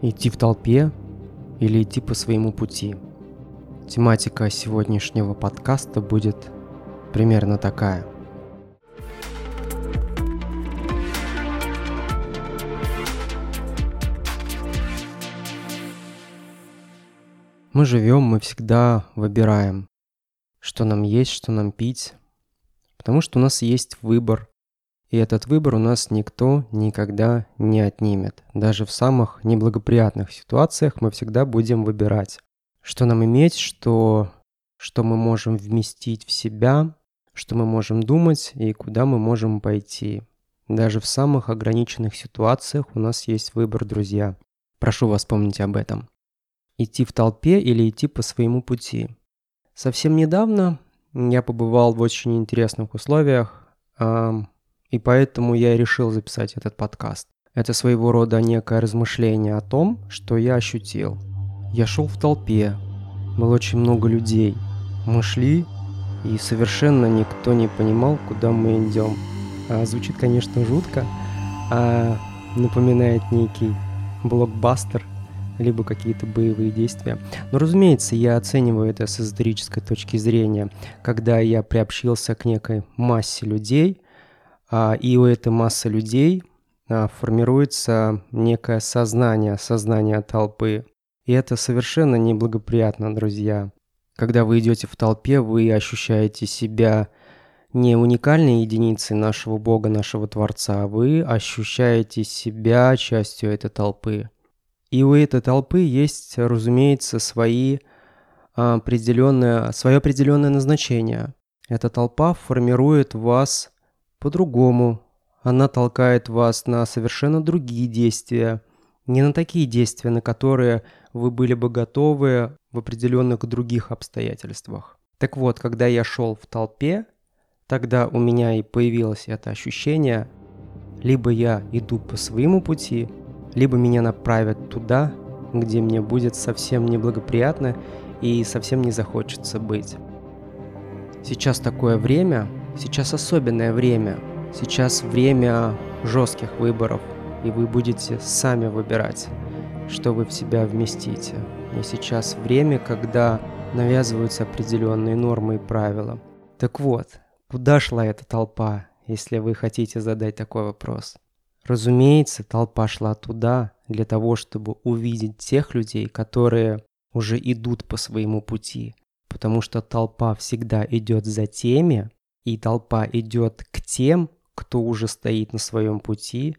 Идти в толпе или идти по своему пути? Тематика сегодняшнего подкаста будет примерно такая. Мы живем, мы всегда выбираем, что нам есть, что нам пить, потому что у нас есть выбор, и этот выбор у нас никто никогда не отнимет. Даже в самых неблагоприятных ситуациях мы всегда будем выбирать, что нам иметь, что, что мы можем вместить в себя, что мы можем думать и куда мы можем пойти. Даже в самых ограниченных ситуациях у нас есть выбор, друзья. Прошу вас помнить об этом. Идти в толпе или идти по своему пути. Совсем недавно я побывал в очень интересных условиях. И поэтому я решил записать этот подкаст. Это своего рода некое размышление о том, что я ощутил. Я шел в толпе, было очень много людей. Мы шли, и совершенно никто не понимал, куда мы идем. А, звучит, конечно, жутко, а напоминает некий блокбастер, либо какие-то боевые действия. Но, разумеется, я оцениваю это с эзотерической точки зрения, когда я приобщился к некой массе людей – и у этой массы людей а, формируется некое сознание, сознание толпы. И это совершенно неблагоприятно, друзья. Когда вы идете в толпе, вы ощущаете себя не уникальной единицей нашего Бога, нашего Творца, а вы ощущаете себя частью этой толпы. И у этой толпы есть, разумеется, свои определенное, свое определенное назначение. Эта толпа формирует вас по-другому. Она толкает вас на совершенно другие действия, не на такие действия, на которые вы были бы готовы в определенных других обстоятельствах. Так вот, когда я шел в толпе, тогда у меня и появилось это ощущение, либо я иду по своему пути, либо меня направят туда, где мне будет совсем неблагоприятно и совсем не захочется быть. Сейчас такое время, Сейчас особенное время. Сейчас время жестких выборов, и вы будете сами выбирать, что вы в себя вместите. И сейчас время, когда навязываются определенные нормы и правила. Так вот, куда шла эта толпа, если вы хотите задать такой вопрос? Разумеется, толпа шла туда для того, чтобы увидеть тех людей, которые уже идут по своему пути. Потому что толпа всегда идет за теми, и толпа идет к тем, кто уже стоит на своем пути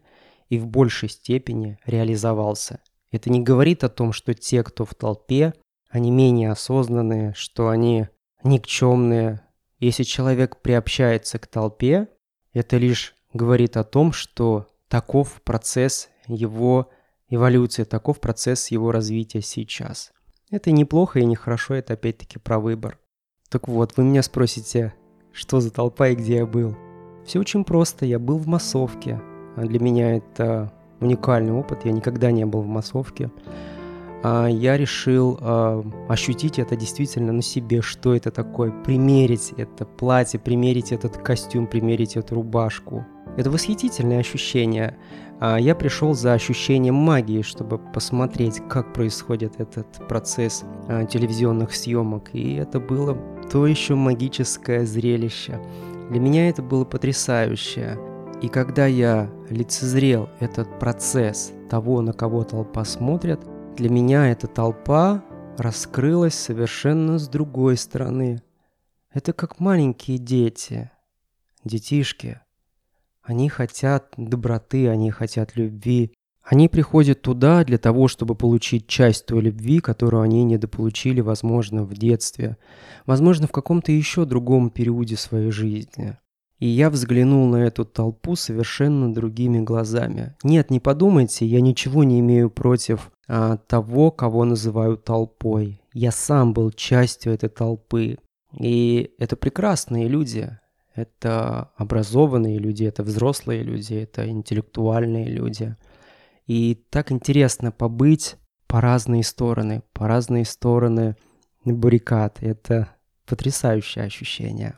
и в большей степени реализовался. Это не говорит о том, что те, кто в толпе, они менее осознанные, что они никчемные. Если человек приобщается к толпе, это лишь говорит о том, что таков процесс его эволюции, таков процесс его развития сейчас. Это неплохо и нехорошо, это опять-таки про выбор. Так вот, вы меня спросите, что за толпа и где я был. Все очень просто, я был в массовке. А для меня это уникальный опыт, я никогда не был в массовке. А я решил э, ощутить это действительно на себе, что это такое, примерить это платье, примерить этот костюм, примерить эту рубашку. Это восхитительное ощущение. А я пришел за ощущением магии, чтобы посмотреть, как происходит этот процесс а, телевизионных съемок. И это было то еще магическое зрелище. Для меня это было потрясающе. И когда я лицезрел этот процесс того, на кого толпа смотрит, для меня эта толпа раскрылась совершенно с другой стороны. Это как маленькие дети, детишки. Они хотят доброты, они хотят любви, они приходят туда для того, чтобы получить часть той любви, которую они недополучили, возможно, в детстве, возможно, в каком-то еще другом периоде своей жизни. И я взглянул на эту толпу совершенно другими глазами. Нет, не подумайте, я ничего не имею против а, того, кого называют толпой. Я сам был частью этой толпы. И это прекрасные люди. Это образованные люди, это взрослые люди, это интеллектуальные люди – и так интересно побыть по разные стороны, по разные стороны баррикад. Это потрясающее ощущение.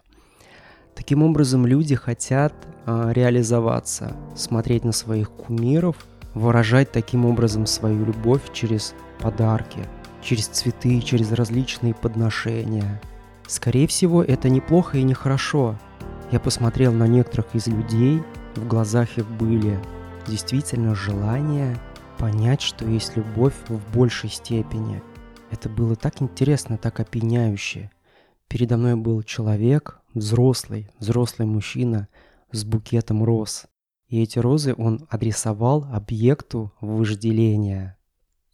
Таким образом, люди хотят а, реализоваться, смотреть на своих кумиров выражать таким образом свою любовь через подарки, через цветы, через различные подношения. Скорее всего, это неплохо и нехорошо. Я посмотрел на некоторых из людей, в глазах их были действительно желание понять, что есть любовь в большей степени. Это было так интересно, так опьяняюще. Передо мной был человек, взрослый, взрослый мужчина с букетом роз. И эти розы он адресовал объекту вожделения.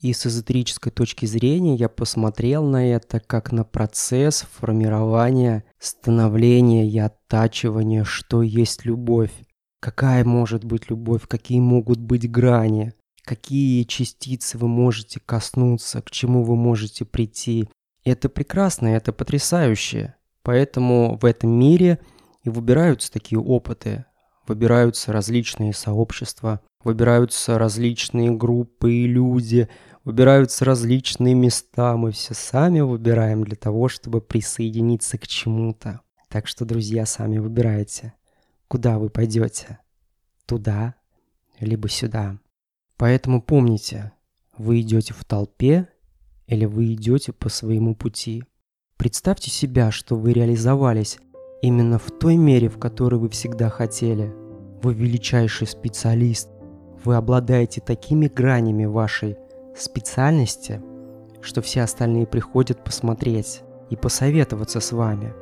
И с эзотерической точки зрения я посмотрел на это как на процесс формирования, становления и оттачивания, что есть любовь. Какая может быть любовь, какие могут быть грани, какие частицы вы можете коснуться, к чему вы можете прийти. это прекрасно, это потрясающе. Поэтому в этом мире и выбираются такие опыты, выбираются различные сообщества, выбираются различные группы и люди, выбираются различные места. Мы все сами выбираем для того, чтобы присоединиться к чему-то. Так что, друзья, сами выбирайте, куда вы пойдете. Туда, либо сюда. Поэтому помните, вы идете в толпе или вы идете по своему пути. Представьте себя, что вы реализовались именно в той мере, в которой вы всегда хотели. Вы величайший специалист. Вы обладаете такими гранями вашей специальности, что все остальные приходят посмотреть и посоветоваться с вами,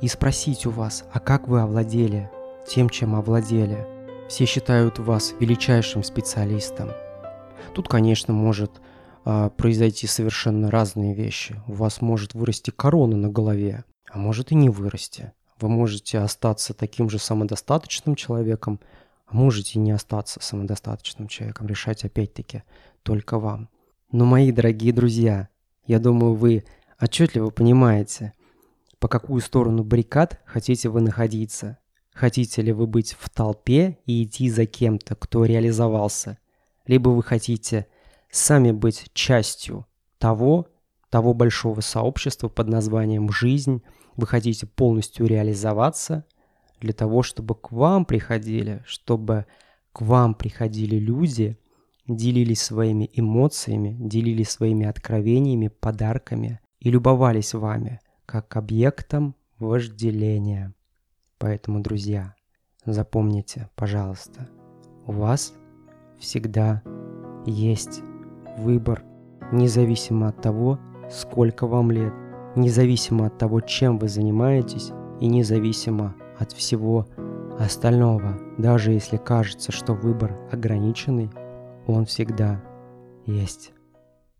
и спросить у вас, а как вы овладели тем, чем овладели. Все считают вас величайшим специалистом. Тут, конечно, может а, произойти совершенно разные вещи. У вас может вырасти корона на голове, а может и не вырасти. Вы можете остаться таким же самодостаточным человеком, а можете не остаться самодостаточным человеком. Решать опять-таки только вам. Но, мои дорогие друзья, я думаю, вы отчетливо понимаете, по какую сторону баррикад хотите вы находиться. Хотите ли вы быть в толпе и идти за кем-то, кто реализовался? Либо вы хотите сами быть частью того, того большого сообщества под названием «жизнь», вы хотите полностью реализоваться для того, чтобы к вам приходили, чтобы к вам приходили люди, делились своими эмоциями, делились своими откровениями, подарками и любовались вами как объектом вожделения. Поэтому, друзья, запомните, пожалуйста, у вас всегда есть выбор, независимо от того, сколько вам лет, независимо от того, чем вы занимаетесь и независимо от всего остального. Даже если кажется, что выбор ограниченный, он всегда есть.